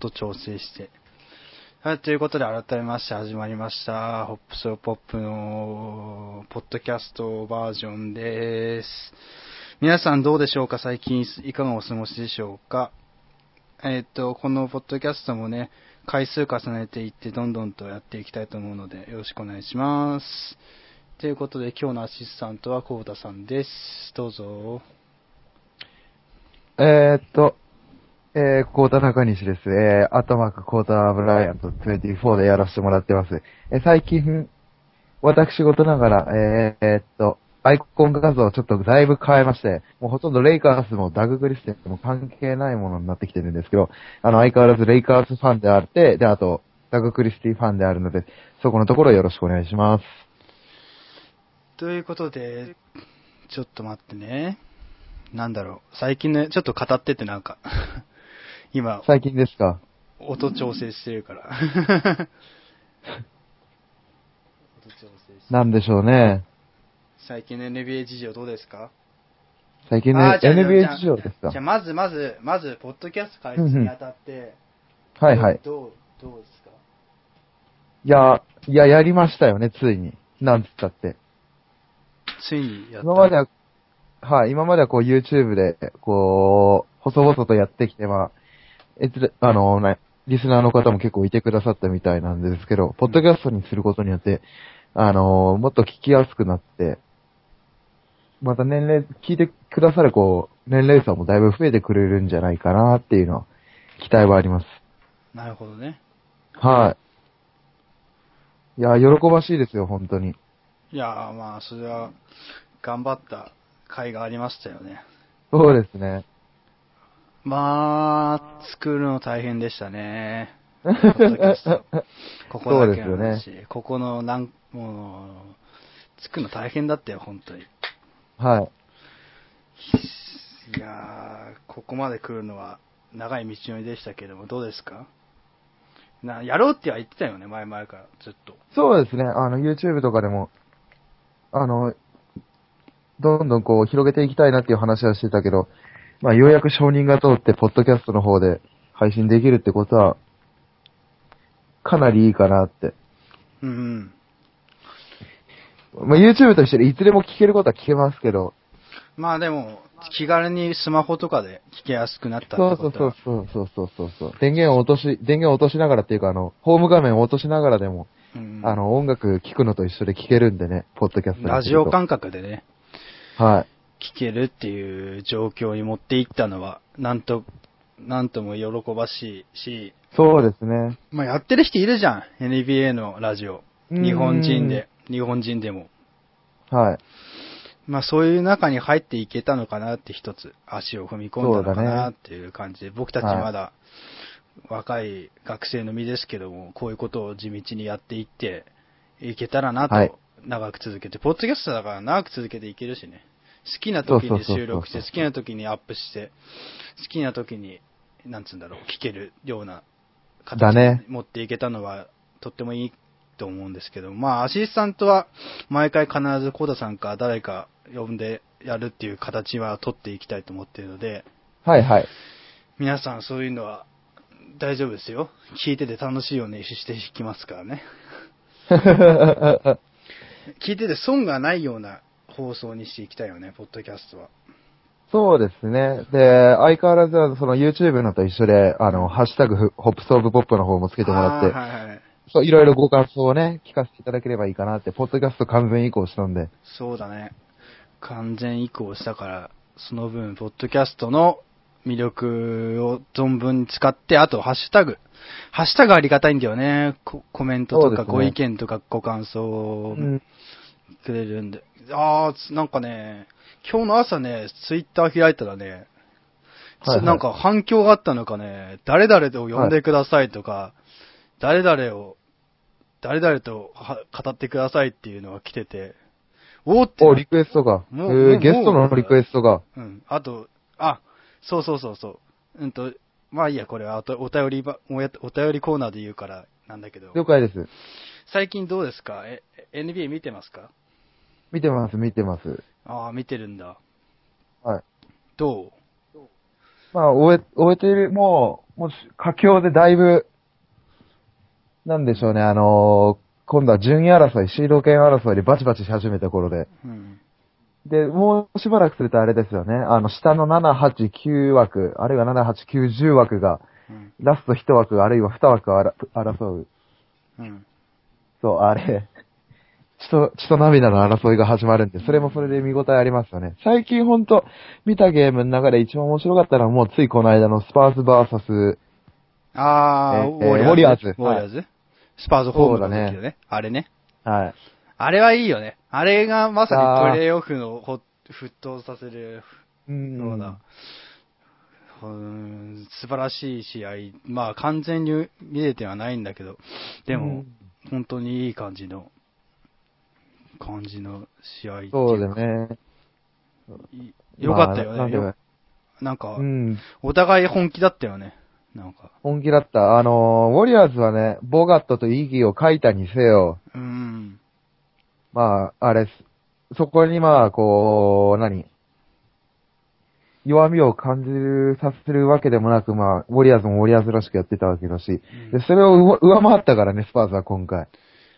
と調整して。はい、ということで改めまして始まりました。ホップソーポップのポッドキャストバージョンです。皆さんどうでしょうか最近いかがお過ごしでしょうかえっ、と、このポッドキャストもね、回数重ねていってどんどんとやっていきたいと思うのでよろしくお願いします。ということで今日のアシスタントはコウタさんです。どうぞ。えー、っと、えー、コータ中西です。えー、アットマークコータブライアント24でやらせてもらってます。えー最近、私事ながら、えー、っと、アイコン画像をちょっとだいぶ変えまして、もうほとんどレイカーズもダグ・クリステンも関係ないものになってきてるんですけど、あの、相変わらずレイカーズファンであって、で、あと、ダグ・クリスティファンであるので、そこのところよろしくお願いします。ということで、ちょっと待ってね。なんだろう。最近ね、ちょっと語っててなんか、今、最近ですか？音調整してるから。音調整してなんでしょうね。最近の NBA 事情どうですか？最近の NBA あ事情ですか？じゃあ、まずまず、まず、ポッドキャスト開始にあたって、はいはい。どう、どうですか？いや、いや、やりましたよね、ついに。なんつったって。ついにやった。今までは、はい、今まではこう YouTube で、こう、細々とやってきて、まあ、えつ、あのね、リスナーの方も結構いてくださったみたいなんですけど、ポッドキャストにすることによって、あのもっと聞きやすくなって、また年齢、聞いてくださるこう、年齢層もだいぶ増えてくれるんじゃないかなっていうのは、期待はあります。なるほどね。はい。いや、喜ばしいですよ、本当に。いやー、まあ、それは、頑張った甲斐がありましたよね。そうですね。まあ、作るの大変でしたね。ここだけのそうで話。ここの、なん、もう、作るの大変だったよ、本当に。はい。いやー、ここまで来るのは長い道のりでしたけども、どうですか？な、やろうっては言ってたよね、前々から、ずっと。そうですね。あの、YouTube とかでも、あの、どんどんこう、広げていきたいなっていう話はしてたけど、まあ、ようやく承認が通って、ポッドキャストの方で配信できるってことは、かなりいいかなって。うんうん。まあ、YouTube と一緒でいつでも聞けることは聞けますけど、まあでも、気軽にスマホとかで聞きやすくなったってそうそうことはそうそうそうそうそう。電源を落とし、電源を落としながらっていうか、あの、ホーム画面を落としながらでも、うんあの、音楽聴くのと一緒で聴けるんでね、ポッドキャストにするとラジオ感覚でね、はい。聞けるっていう状況に持っていったのは、なんと、なんとも喜ばしいし、そうですね。まあやってる人いるじゃん、NBA のラジオ。うん日本人で、日本人でも。はい。まあそういう中に入っていけたのかなって一つ、足を踏み込んだのかなっていう感じで、僕たちまだ若い学生の身ですけども、こういうことを地道にやっていっていけたらなはいと、長く続けて、ポッドキャストだから長く続けていけるしね。好きな時に収録して、好きな時にアップして、好きな時に、なんつうんだろう、聞けるようなだ形ねに持っていけたのは、とってもいいと思うんですけど、まあ、アシスタントは、毎回必ずコーダさんか誰か呼んでやるっていう形は取っていきたいと思っているので、はいはい。皆さんそういうのは大丈夫ですよ。聞いてて楽しいようにしていきますからね。聞いてて損がないような放送にしていきたいよね、ポッドキャストは。そうですね。で、相変わらずはその YouTube のと一緒で、あの、ハッシュタグフホップソーブポップの方もつけてもらって、はいはい。そう、いろいろご感想をね、聞かせていただければいいかなって、ポッドキャスト完全移行したんで。そうだね。完全移行したから、その分、ポッドキャストの魅力を存分に使って、あと、ハッシュタグ。ハッシュタグありがたいんだよね。ココメントとかご意見とかご感想をうん。くれるんで。ああ、なんかね、今日の朝ね、ツイッター開いたらね、はいはいなんか反響があったのかね、誰々を呼んでくださいとか、誰々を、誰々とは語ってくださいっていうのが来てて、おーってなお、リクエストが。えもうもうー、ゲストのリクエストが。うん。あと、あ、そうそうそうそう。うんと、まあいいや、これはおとお便りば、おやお便りコーナーで言うからなんだけど、了解です。最近どうですか？え、NBA 見てますか？見てます、見てます。ああ、見てるんだ。はい。どう？まあ、終え、終えている、もう、もう、佳境でだいぶ、なんでしょうね、あのー今度は順位争い、シード権争いでバチバチし始めた頃で。うん。で、もうしばらくするとあれですよね、あの、下の7、8、9枠、あるいは7、8、9、10枠が、うん。ラスト1枠、あるいは2枠をあら争う。うん。そう、あれ、血と、血と涙の争いが始まるんで、それもそれで見応えありますよね。最近ほんと、見たゲームの中で一番面白かったのはもうついこの間のスパーズ versus、あー、えーウォリアーズ。ウォリアーズウォリアーズ、スパーズホームの時そうだのね。あれね。はい。あれはいいよね。あれがまさにプレイオフのほ沸騰させるうんような、うん、素晴らしい試合。まあ完全に見れてはないんだけど、でも、うん本当にいい感じの、感じの試合っていそうだかね。いよかったよね。まあなんなんか、うん。お互い本気だったよね。なんか。本気だった。あのー、ウォリアーズはね、ボガットとイギーを書いたにせよ、うん。まあ、あれ、そこにまあ、こう、何？弱みを感じる、させるわけでもなく、まあ、ウォリアーズもウォリアーズらしくやってたわけだし、で、それを上上回ったからね、スパーズは今回。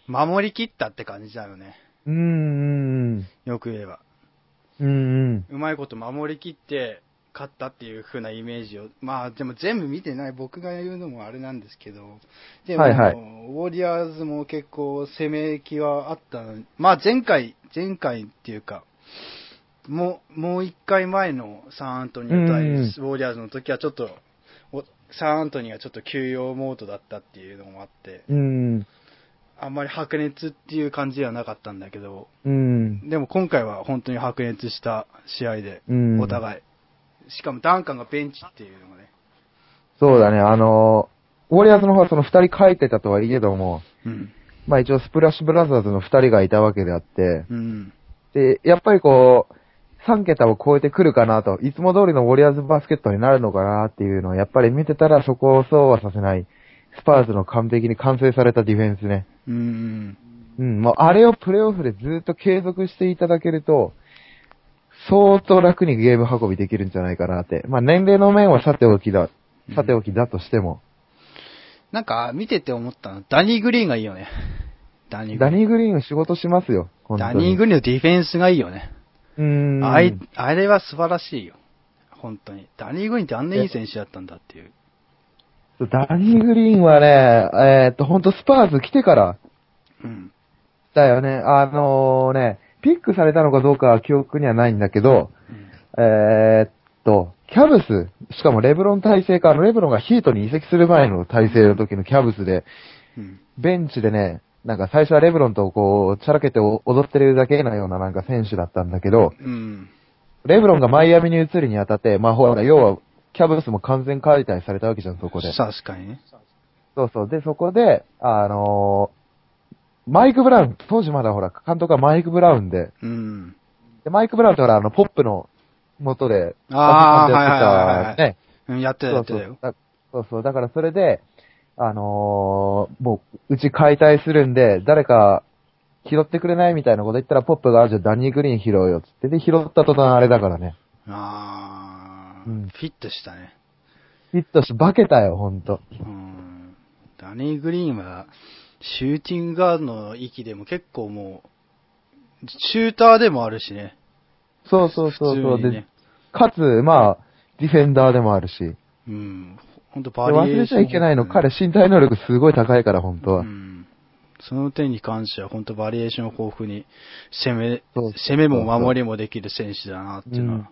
守り切ったって感じだよね。うーん、よく言えば。うん、うん、うまいこと守り切って勝ったっていう風なイメージを。まあでも全部見てない僕が言うのもあれなんですけど。でも、はいはいウォリアーズも結構攻め気はあったのに。まあ前回、前回っていうか、もう、もう一回前のサンアントニー対うんうんウォリアーズの時はちょっと、おサンアントニーがちょっと休養モードだったっていうのもあって、うん、あんまり白熱っていう感じではなかったんだけど、うん、でも今回は本当に白熱した試合で、うん。お互い。しかもダンカンがベンチっていうのがね。そうだね、あのー、ウォリアーズの方はその二人書いてたとはいえども、うん。まあ一応スプラッシュブラザーズの二人がいたわけであって、うん。で、やっぱりこう、3桁を超えてくるかなと、いつも通りのウォリアーズバスケットになるのかなっていうのを、やっぱり見てたらそこをそうはさせない、スパーズの完璧に完成されたディフェンスね。うん。うん、もうあれをプレイオフでずっと継続していただけると、相当楽にゲーム運びできるんじゃないかなって。まあ年齢の面はさておきだ、さておきだとしても。なんか、見てて思ったの、ダニー・グリーンがいいよね。ダニー・グリーン。ダニー・グリーン仕事しますよ。ダニー・グリーンのディフェンスがいいよね。うーん。あい、あれは素晴らしいよ。本当に。ダニー・グリーンってあんないい選手だったんだっていう。ダニー・グリーンはね、えーっと、ほんとスパーズ来てから、うん。だよね。あのね、ピックされたのかどうかは記憶にはないんだけど、えーっと、キャブス、しかもレブロン体制か、あのレブロンがヒートに移籍する前の体制の時のキャブスで、うん。ベンチでね、なんか最初はレブロンとこう、チャラけて踊ってるだけのようななんか選手だったんだけど、うん。レブロンがマイアミに移るにあたって、まあほら、要は、キャブスも完全解体されたわけじゃん、そこで。確かにね。そうそう。で、そこで、あのーマイク・ブラウン、当時まだほら、監督はマイク・ブラウンで、うん。で、マイク・ブラウンってほら、あの、ポップの元で、あーバスケットやはいはいはいはいってたね。うん、やってたやってたよ。だそうそう。だからそれで、あのーもう、うち解体するんで、誰か拾ってくれないみたいなこと言ったら、ポップが、じゃあダニー・グリーン拾うよ、つって。で、拾った途端あれだからね。あー、うんフィットしたね。ヒットし、化けたよ、ほんと。うん。ダニー・グリーンは、シューティングガードの域でも結構もう、シューターでもあるしね。そうそうそうそう。ね、かつ、まあ、ディフェンダーでもあるし。うん。本当でバリエーション。忘れちゃいけないの、彼身体能力すごい高いから、本当は。うん。その点に関しては本当バリエーション豊富に攻め、攻めも守りもできる選手だなっていうのは。うん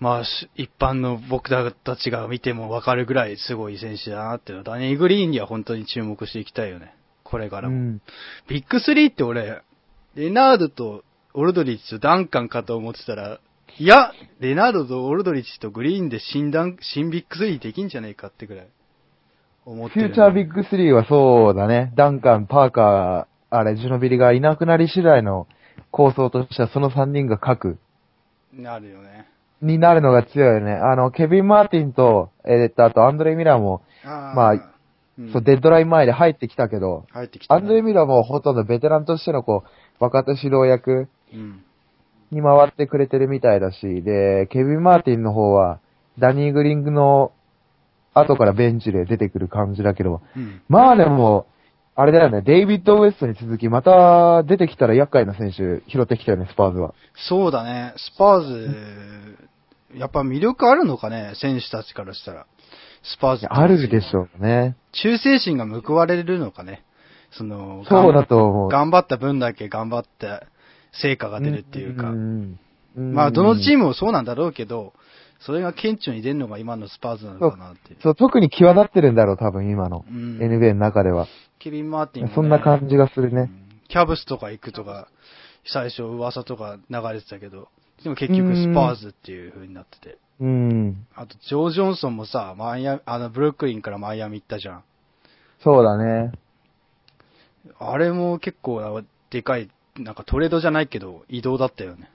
まあ、し一般の僕らたちが見てもわかるぐらいすごい選手だなっていうのは、ダニー・グリーンには本当に注目していきたいよね。これからも。うん。ビッグスリーって俺、レナードとオルドリッチとダンカンかと思ってたら、いや、レナードとオルドリッチとグリーンで新ダン、新ビッグスリーできんじゃねえかってぐらい思ってる、 future Big Three はそうだね。ダンカン、パーカー、あれ、ジュノビリがいなくなり次第の構想としてはその3人が核なるよね。になるのが強いよね。あの、ケビン・マーティンと、えーっと、あとアンドレイ・ミラーも、あーまあうんそう、デッドライン前で入ってきたけど、入ってきたね、アンドレイ・ミラーもほとんどベテランとしてのこう、若手指導役うん。に回ってくれてるみたいだし、で、ケビン・マーティンの方は、ダニー・グリーンの後からベンチで出てくる感じだけど、うん。まあでも、あれだよね、デイビッド・ウエストに続き、また出てきたら厄介な選手拾ってきたよね、スパーズは。そうだね。スパーズ、やっぱ魅力あるのかね、選手たちからしたら。スパーズあるでしょうね。忠誠心が報われるのかね？その、そうだと思う。頑張った分だけ頑張って成果が出るっていうか。んうんまあ、どのチームもそうなんだろうけど、それが顕著に出るのが今のスパーズなのかなっていう。そう、特に際立ってるんだろう、多分今の。うん NBA の中では。ケビン・マーティンもね、そんな感じがするね。うんキャブスとか行くとか、最初噂とか流れてたけど、でも結局スパーズっていう風になってて。うん。あと、ジョー・ジョンソンもさ、マイアミ、あの、ブルックリンからマイアミ行ったじゃん。そうだね。あれも結構なでかい、なんかトレードじゃないけど、移動だったよね。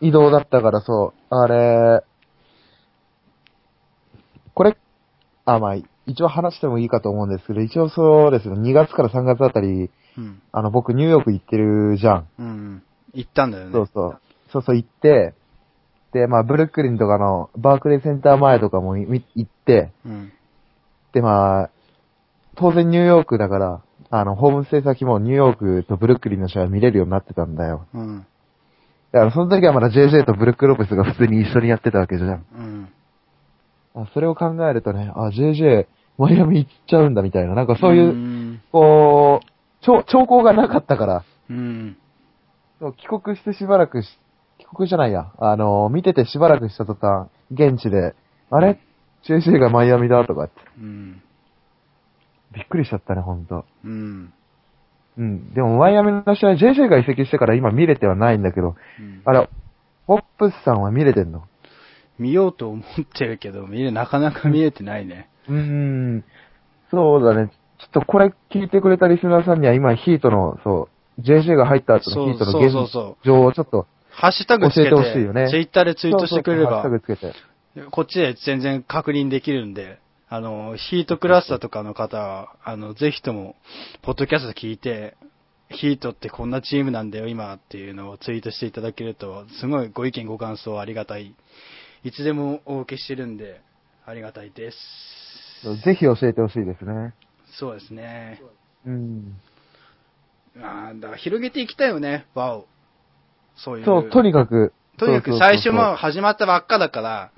移動だったからそう。あれ、これ、あ、まあ、一応話してもいいかと思うんですけど、一応そうですね、2月から3月あたり、うん。あの、僕ニューヨーク行ってるじゃん。うん。行ったんだよね。そうそう。そうそう行って、で、まあ、ブルックリンとかの、バークレーセンター前とかも行って、うん。で、まあ、当然ニューヨークだから、あの、ホームステイ先もニューヨークとブルックリンの試合見れるようになってたんだよ。うん。だからその時はまだ JJ とブルック・ロペスが普通に一緒にやってたわけじゃん。うん。あそれを考えるとね、あ、JJ、マイアミ行っちゃうんだみたいな、なんかそういう、ん。こう、兆兆候がなかったから、うん。帰国してしばらくし、帰国じゃないや、あの、見ててしばらくした途端、現地で、あれ ?JJ がマイアミだとかって、うん。びっくりしちゃったね、ほんと。うん。うん。でもマイアミの試合、JJ が移籍してから今見れてはないんだけど、うんあれ、ホップスさんは見れてんの？見ようと思ってるけど、見れ、なかなか見えてないね。うーん。そうだね。ちょっとこれ聞いてくれたリスナーさんには今ヒートの、そう、JJ が入った後のヒートの現状をちょっとハッシュタグつけて、教えてほしいよねツイッターでツイートしてくれればそうそうハッシュタ、グつけて。こっちで全然確認できるんで、あの、ヒートクラスターとかの方は、あの、ぜひとも、ポッドキャスト聞いて、ヒートってこんなチームなんだよ、今っていうのをツイートしていただけると、すごいご意見ご感想ありがたい。いつでもお受けしてるんで、ありがたいです。ぜひ教えてほしいですね。そうですね。うん。あーだから広げていきたいよね、輪を。そういう。そう、とにかく。とにかく最初も始まったばっかだから、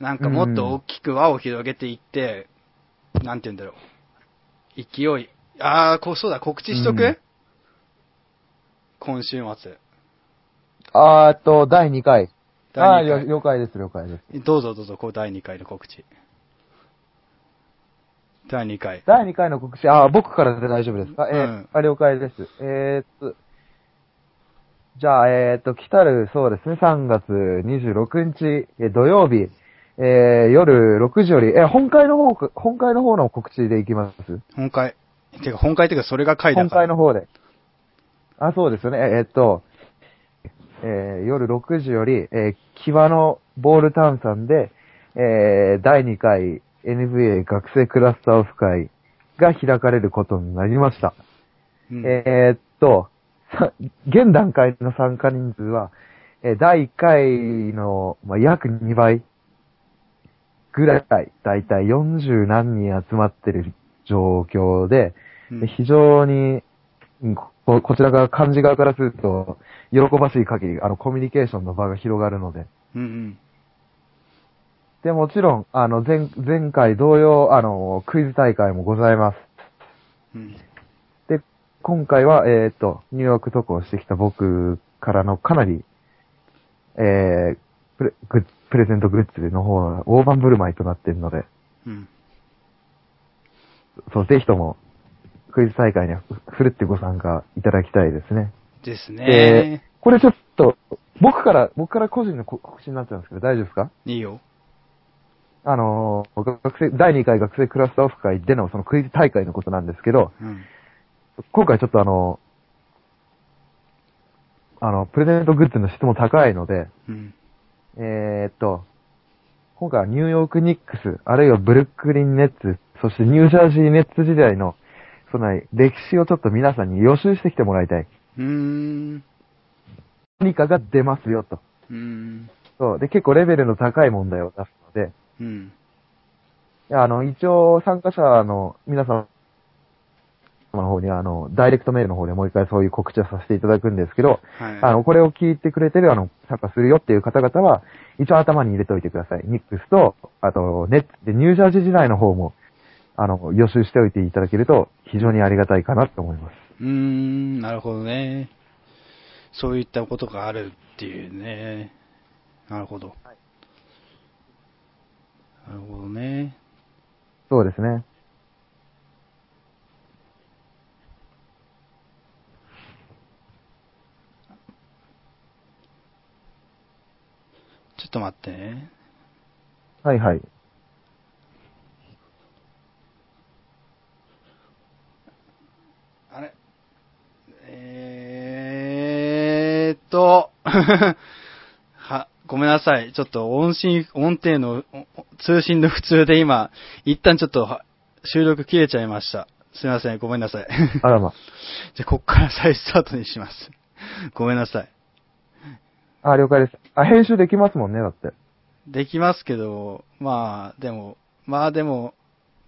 なんかもっと大きく輪を広げていって、なんて言うんだろう。勢い。ああ、こう、そうだ、告知しとく、うん今週末。あーっと、第2回。ああー、第2よ了解です、了解です。回。どうぞどうぞ、こう第2回の告知。第2回。第2回の告知、ああ、僕からで大丈夫ですか？えーうんあ、了解です。えー、っと、じゃあ、えー、っと、来たる、そうですね、3月26日、えー土曜日、えー、夜6時より、えー本会の方か、本会の方の告知でいきます？本会。てか、本会っていうか、それが回だ本。会の方で。あ、そうですよね。えーっと、えー夜6時より、えー、キワのボール炭酸で、えー第2回 NBA 学生クラスターオフ会が開かれることになりました。うんえーっと、さ現段階の参加人数は、えー第1回の、まあ、約2倍ぐらい、だいたい40何人集まってる状況で、うんで非常に、うんここちらが幹事側からすると、喜ばしい限り、あの、コミュニケーションの場が広がるので。うんうん。で、もちろん、あの、前、前回同様、あの、クイズ大会もございます。うん。で、今回は、えっ、と、ニューヨーク渡航してきた僕からのかなり、えー、プレグップレゼントグッズの方は大盤振る舞いとなっているので、うん。そう、ぜひとも、クイズ大会にはふるってご参加いただきたいですね。ですでね。これちょっと、僕から、僕から個人のこ告知になっちゃうんですけど、大丈夫ですか？いいよ。あのー、学生、第2回学生クラスターオフ会でのそのクイズ大会のことなんですけど、うん。今回ちょっとあの、あの、プレゼントグッズの質も高いので、うん。えーっと、今回はニューヨークニックス、あるいはブルックリンネッツ、そしてニュージャージーネッツ時代の、その歴史をちょっと皆さんに予習してきてもらいたい。うーん。何かが出ますよと。うーん。そう。で、結構レベルの高い問題を出すので、うん。いや、あの、一応参加者の皆さんの方には、あの、ダイレクトメールの方でもう一回そういう告知をさせていただくんですけど、はい。あの、これを聞いてくれてる、あの、参加するよっていう方々は、一応頭に入れておいてください。ニックスと、あと、ネットで入社時時代の方も、あの、予習しておいていただけると、非常にありがたいかなと思います。うーん、なるほどね。そういったことがあるっていうね。なるほど。なるほどね。そうですね。ちょっと待ってね。はいはい。あれ？えーっと、は、ごめんなさい。ちょっと音信、音程の、お通信の普通で今、一旦ちょっとは収録切れちゃいました。すいません、ごめんなさい。あらま。じゃあ、こっから再スタートにします。ごめんなさい。あ、了解です。あ、編集できますもんね、だって。できますけど、まあ、でも、まあでも、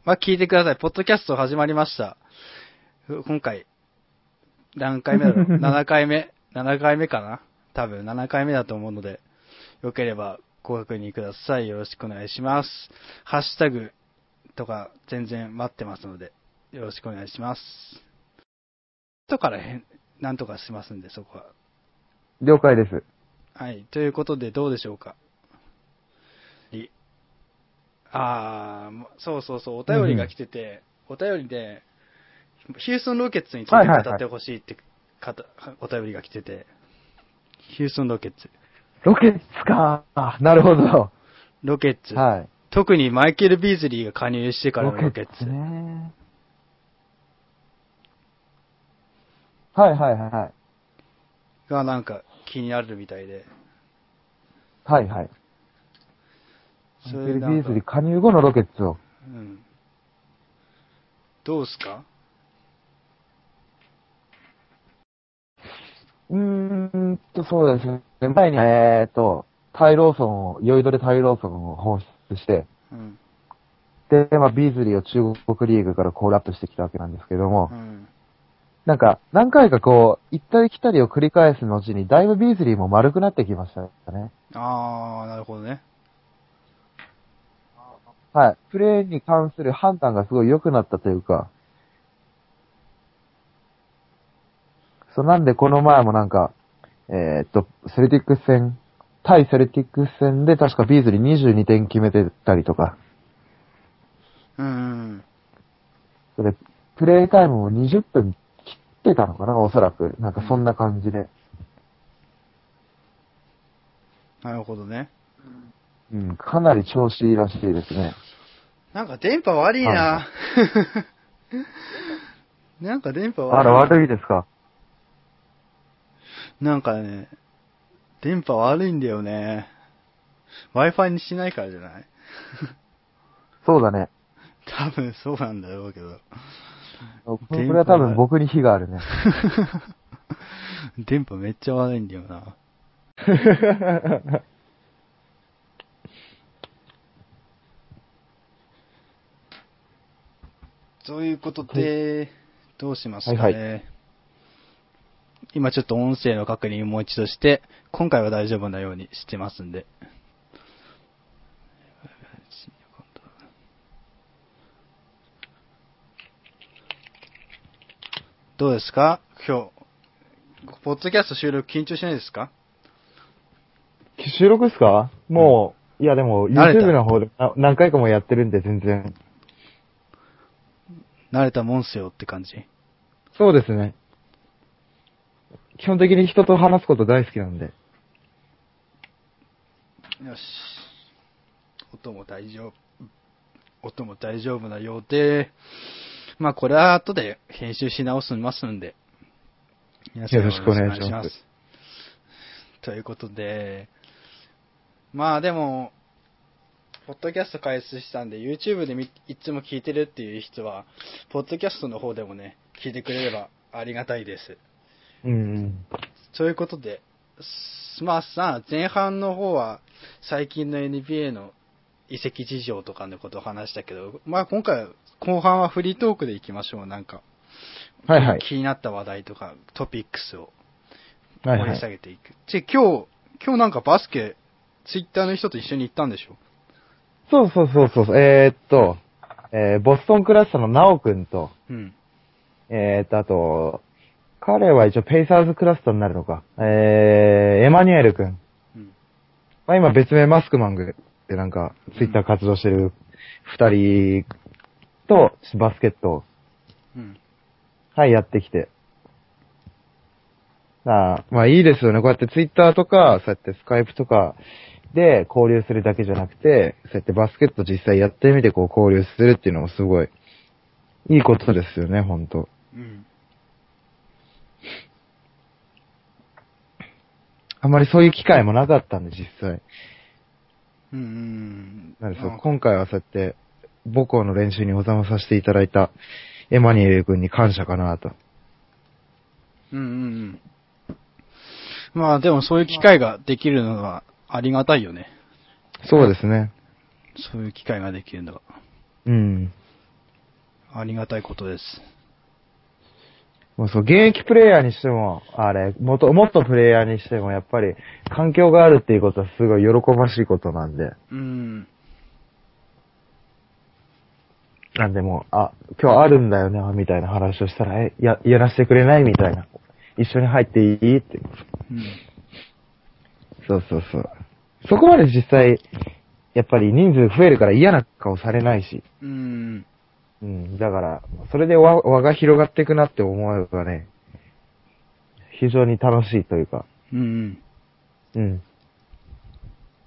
まあ聞いてください。ポッドキャスト始まりました。ふ今回、何回目だろう ?7 回目 ?7 回目かな多分7回目だと思うので、よければご確認ください。よろしくお願いします。ハッシュタグとか全然待ってますので、よろしくお願いします。後から変、なんとかしますんで、そこは。了解です。はい。ということで、どうでしょうか。いあー、そうそうそう、お便りが来てて、お便りで、ヒューストンロケッツについて語ってほしいって、かたお便りが来てて、ヒューストンロケッツ。ロケッツか。あなるほど。ロケッツ。はい。特にマイケル・ビーズリーが加入してからのロケッツ。ね。はいはいはい。がなんか気になるみたいで。はいはい。そマイケル・ビーズリー加入後のロケッツを。うん。どうすか？うーんと、そうですね。前に、えーっと、タイローソンを、酔いどれタイローソンを放出して、うん。で、まあ、ビーズリーを中国リーグからコールアップしてきたわけなんですけども、うん。なんか、何回かこう、行ったり来たりを繰り返す後に、だいぶビーズリーも丸くなってきましたね。あー、なるほどね。はい。プレーに関する判断がすごい良くなったというか、そう、なんでこの前もなんか、えーっと、セルティックス戦、対セルティックス戦で確かビーズリー22点決めてたりとか、うん。それ、プレイタイムも20分切ってたのかな、おそらく。なんかそんな感じで。なるほどね。うん、かなり調子いいらしいですね。なんか電波悪いな。は なんか電波悪い。あら、悪いですか？なんかね、電波悪いんだよね。Wi-Fi にしないからじゃない？そうだね。多分そうなんだろうけど。これは多分僕に非があるね。電波めっちゃ悪いんだよな。そういうことで、どうしますかね？はいは今ちょっと音声の確認をもう一度して、今回は大丈夫なようにしてますんで。どうですか？今日、ポッドキャスト収録緊張しないですか？収録っすか？もう、いやでも、YouTube の方でな何回かもやってるんで全然。慣れたもんすよって感じ？そうですね。基本的に人と話すこと大好きなんで。よし。音も大丈夫。音も大丈夫なようで、まあこれは後で編集し直しますんで。皆さんよろしくお願いしますということで、まあでも、ポッドキャスト開始したんで、YouTube でみいつも聞いてるっていう人は、ポッドキャストの方でもね、聞いてくれればありがたいです。うんうん。そういうことで、すまあさ、前半の方は最近の NBA の移籍事情とかのことを話したけど、まあ今回、後半はフリートークでいきましょう、なんか。はいはい。気になった話題とか、トピックスをはいは掘り下い。げていく。ち、今日、今日なんかバスケ、ツイッターの人と一緒に行ったんでしょ？そうそうそうそう。えー、っと、えー、ボストンクラスターのナオくんと、うん。えー、っと、あと、彼は一応ペイサーズクラスターになるのか。えー、エマニュエルくん。うん。まあ今別名マスクマングってなんか、ツイッター活動してる二人とバスケットを、うん。はい、やってきて。ああまあいいですよね。こうやってツイッターとか、そうやってスカイプとかで交流するだけじゃなくて、そうやってバスケット実際やってみてこう交流するっていうのもすごい、いいことですよね、ほんと。うん。あんまりそういう機会もなかったんで、実際。うんうん。なんでそうあ今回はそうやって、母校の練習にお邪魔させていただいたエマニエル君に感謝かなと。うんうんうん。まあでもそういう機会ができるのはありがたいよね。そうですね。そういう機会ができるのは。うん。ありがたいことです。もうそう、現役プレイヤーにしても、あれ、もっと、もっとプレイヤーにしても、やっぱり、環境があるっていうことはすごい喜ばしいことなんで。うん。なんでも、あ、今日あるんだよね、みたいな話をしたら、え、や、やらせてくれないみたいな。一緒に入っていいって。うん。そうそうそう。そこまで実際、やっぱり人数増えるから嫌な顔されないし。うん。うん、だから、それで輪輪が広がっていくなって思えばね、非常に楽しいというか、うん。うん。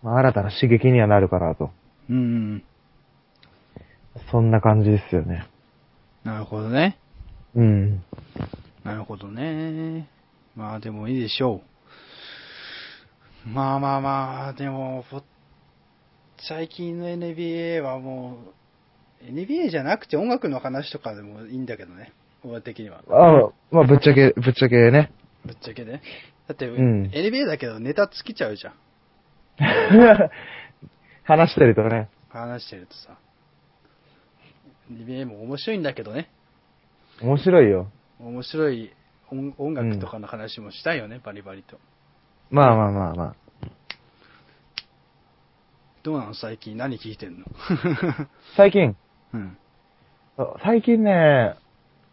まあ、新たな刺激にはなるかなと。うん。そんな感じですよね。なるほどね。うん。なるほどね。まあでもいいでしょう。まあまあまあ、でも、ぽ最近の NBA はもう、NBA じゃなくて音楽の話とかでもいいんだけどね。俺的には。あまあ、ぶっちゃけ、ぶっちゃけね。ぶっちゃけね。だって、ん NBA だけどネタ尽きちゃうじゃん。話してるとね。話してるとさ。NBA も面白いんだけどね。面白いよ。面白い音音楽とかの話もしたいよね、バリバリと。まあまあまあまあ。どうなの？最近何聞いてんの？最近、うん。最近ね、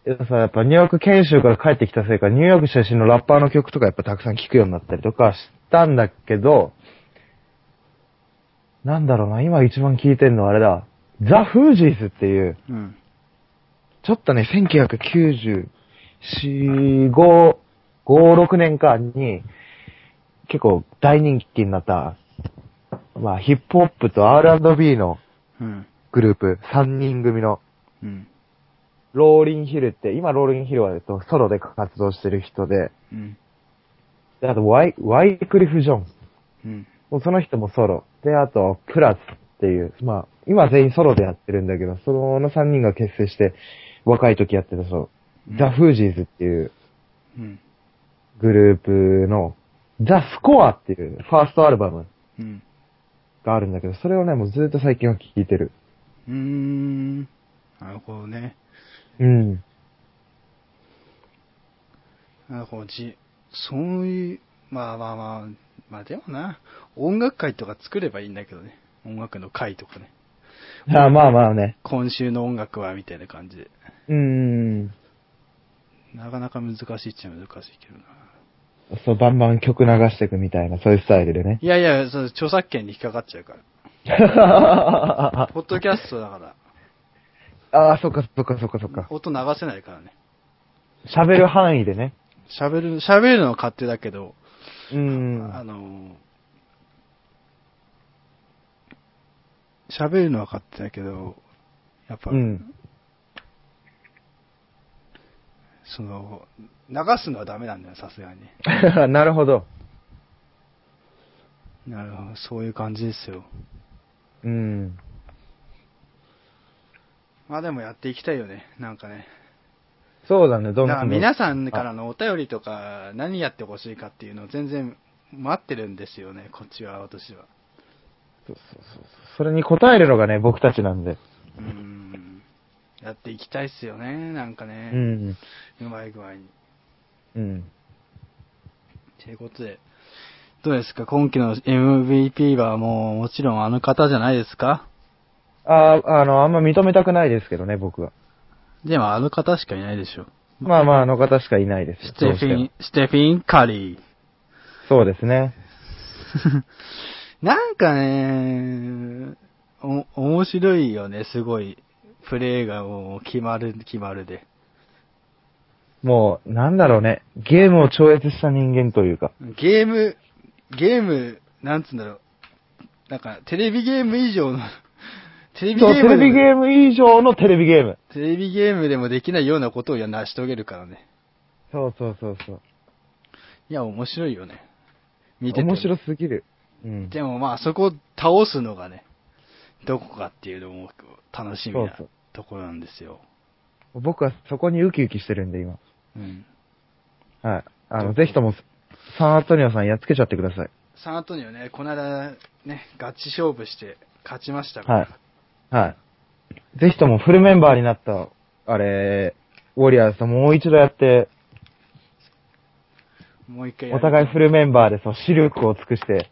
やっぱさやっぱニューヨーク研修から帰ってきたせいか、ニューヨーク出身のラッパーの曲とかやっぱたくさん聴くようになったりとかしたんだけど、なんだろうな、今一番聴いてんのはあれだ、ザ・フージーズっていう、うん。ちょっとね、1994、5、5、6年間に、結構大人気になった、まあ、ヒップホップと R&B のうん。グループ、3人組の、うん。ローリンヒルって、今ローリンヒルは、えっと、ソロで活動してる人で、うん。で、あとワイ、ワイクリフ・ジョン。うん。もうその人もソロ。で、あと、プラスっていう、まあ、今全員ソロでやってるんだけど、その3人が結成して、若い時やってたそう、うんザ・フージーズっていううん。グループの、ザ・スコアっていうファーストアルバムうん。があるんだけど、それをね、もうずっと最近は聴いてる。うーん。なるほどね。うん。なるほど。じ、そういう、まあまあまあ、まあでもな、音楽会とか作ればいいんだけどね。音楽の会とかね。あまあまあね。今週の音楽はみたいな感じで。うん。なかなか難しいっちゃ難しいけどな。そう、バンバン曲流していくみたいな、そういうスタイルでね。いやいや、そう著作権に引っかかっちゃうから。ポッドキャストだから、ああ、そっかそっかそっかそっか。音流せないからね。喋る範囲でね。喋る、喋るのは勝手だけど、うん。あの、喋るのは勝手だけど、やっぱ、うん。その、流すのはダメなんだよ、さすがに。なるほど。なるほど、そういう感じですよ。うん。まあでもやっていきたいよね、なんかね。そうだね、どんどん。だから皆さんからのお便りとか、何やってほしいかっていうのを全然待ってるんですよね、こっちは、私は。そうそうそう。それに応えるのがね、僕たちなんで。うん。やっていきたいっすよね、なんかうね。ん。うまい具合に。うん。ということで、どうですか？今季の MVP はもう、もちろんあの方じゃないですか？ああ、あの、あんま認めたくないですけどね、僕は。でもあの方しかいないでしょ。まあまあ、あの方しかいないですよ。ステフィン、ステフィン・カリー。そうですね。なんかね、お、面白いよね、すごい。プレーがもう決まる、決まるで。もう、なんだろうね。ゲームを超越した人間というか。ゲーム、ゲーム、なんつうんだろう。なんか、テレビゲーム以上の、テレビゲそう、テームでもレビゲーム以上のテレビゲーム。テレビゲームでもできないようなことをや成し遂げるからね。そうそうそうそう。いや、面白いよね。見てて。面白すぎる。うん。でもまあ、そこを倒すのがね、どこかっていうのも楽しみなそうそうところなんですよ。僕はそこにウキウキしてるんで、今。うん。はい。あの、ぜひとも、サンアントニオさんやっつけちゃってください。サンアントニオね、この間ね、ガチ勝負して勝ちましたから。はい。はい。ぜひともフルメンバーになった、あれ、ウォリアーズともう一度やって、もう一回お互いフルメンバーでそう、視力を尽くして、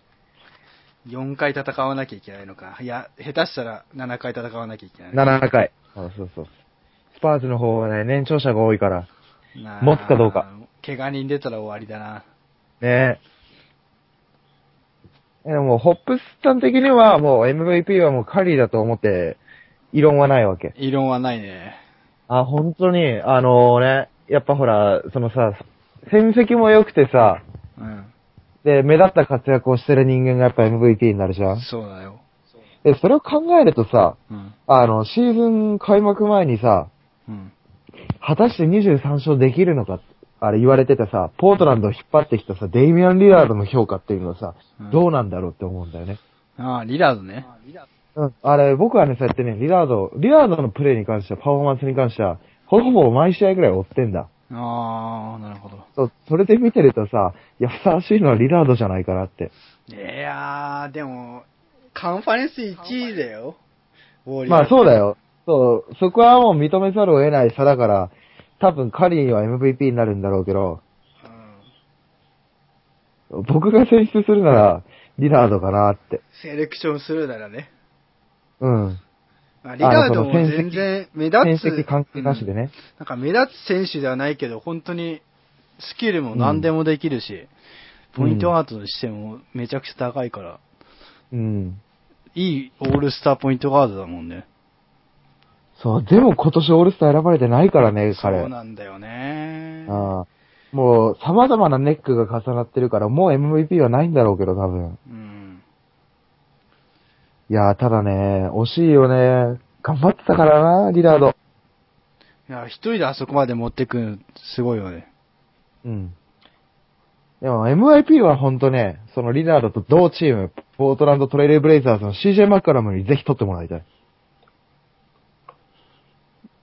4回戦わなきゃいけないのか。いや、下手したら7回戦わなきゃいけないのか。7回。そうそうそう。スパーズの方はね、年長者が多いから、持つかどうか。怪我人出たら終わりだな。ねえ。でも、ホップスさん的にはもう MVP はもうカリーだと思って、異論はないわけ。異論はないね。あ、本当に、あのね、やっぱほら、そのさ、戦績も良くてさ、うん。で、目立った活躍をしてる人間がやっぱ MVP になるじゃんそうだよ。で、それを考えるとさ、うん。あの、シーズン開幕前にさ、うん。果たして23勝できるのか、あれ言われててさ、ポートランドを引っ張ってきたさ、デイミアン・リラードの評価っていうのはさ、うんどうなんだろうって思うんだよね。ああ、リラードね。うん。あれ、僕はね、そうやってね、リラード、リラードのプレーに関しては、パフォーマンスに関しては、ほぼ毎試合ぐらい追ってんだ。ああ、なるほど。そう、それで見てるとさ、いや、ふさわしいのはリラードじゃないかなって。いやー、でも、カンファレンス1位だよ。まあそうだよ。よ。そう、そこはもう認めざるを得ない差だから、多分カリーは MVP になるんだろうけど、うん。僕が選出するなら、リラードかなって。セレクションするならね。うん。まあ、リラードも全然目立つ。関係なしでうんね。なんか目立つ選手ではないけど、本当にスキルも何でもできるし、うんポイントアートとしてもめちゃくちゃ高いから、うん。いいオールスターポイントガードだもんね。そう、でも今年オールスター選ばれてないからね、そ彼。うなんだよね。ああもう、様々なネックが重なってるから、もう MVP はないんだろうけど、多分。うん。いやー、ただね、惜しいよね。頑張ってたからな、リラード。いや、一人であそこまで持ってくの、すごいよね。うん。でも MVP はほんとね、そのリラードと同チーム、ポートランドトレイルブレイザーズの CJ マッカラムにぜひ取ってもらいたい。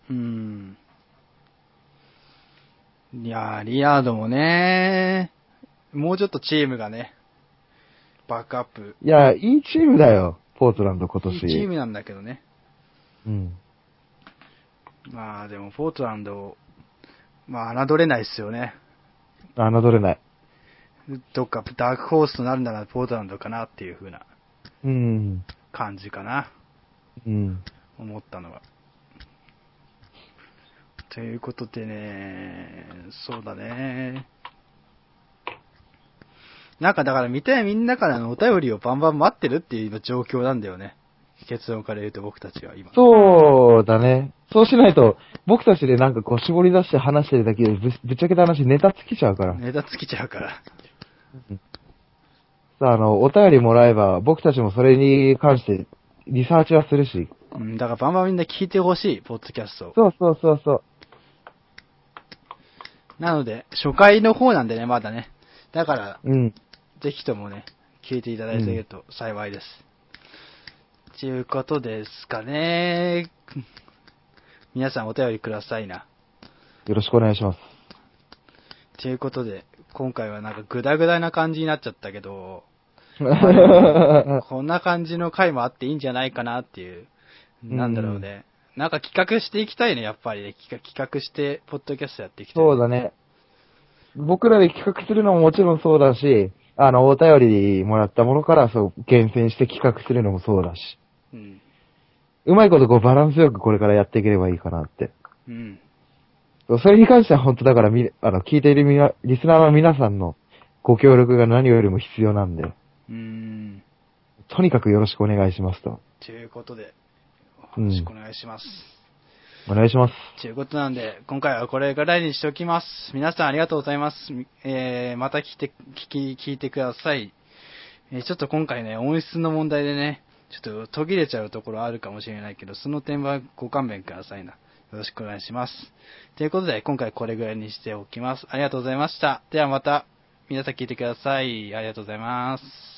うん。いやー、リアードもね、もうちょっとチームがね、バックアップ。いや、いいチームだよ、ポートランド今年。いいチームなんだけどね。うん。まあでも、ポートランド、まあ侮れないっすよね。侮れない。どっかダークホースとなるならポートランドかなっていう風なうん。感じかな。うん。思ったのは。ということでね、そうだね。なんかだから見たいみんなからのお便りをバンバン待ってるっていう今状況なんだよね。結論から言うと僕たちは今。そうだね。そうしないと、僕たちでなんかこう絞り出して話してるだけでぶぶっちゃけた話ネタ尽きちゃうから。ネタ尽きちゃうから。さあ、あの、お便りもらえば、僕たちもそれに関してリサーチはするし。うん、だからバンバンみんな聞いてほしい、ポッドキャストを。そうそうそうそう。なので、初回の方なんでね、まだね。だから、うん。ぜひともね、聞いていただいていると幸いです。と、いうことですかね。皆さんお便りくださいな。よろしくお願いします。ということで、今回はなんかグダグダな感じになっちゃったけど、こんな感じの回もあっていいんじゃないかなっていう、なんだろうね。なんか企画していきたいね、やっぱりね。企画企画して、ポッドキャストやっていきたい。そうだね。僕らで企画するのももちろんそうだし、あの、お便りもらったものからそう、厳選して企画するのもそうだし。うん。うまいことこうバランスよくこれからやっていければいいかなって。うん。それに関しては本当だからみ、あの、聞いているみな、リスナーの皆さんのご協力が何よりも必要なんで、うーん。とにかくよろしくお願いしますと。ということで、ようんろしくお願いします。お願いします。ということなんで、今回はこれぐらいにしておきます。皆さんありがとうございます。みえー、また聞いて、聞き、聞いてください。えーちょっと今回ね、音質の問題でね、ちょっと途切れちゃうところあるかもしれないけど、その点はご勘弁くださいな。よろしくお願いします。ということで、今回これぐらいにしておきます。ありがとうございました。ではまた、皆さん聞いてください。ありがとうございます。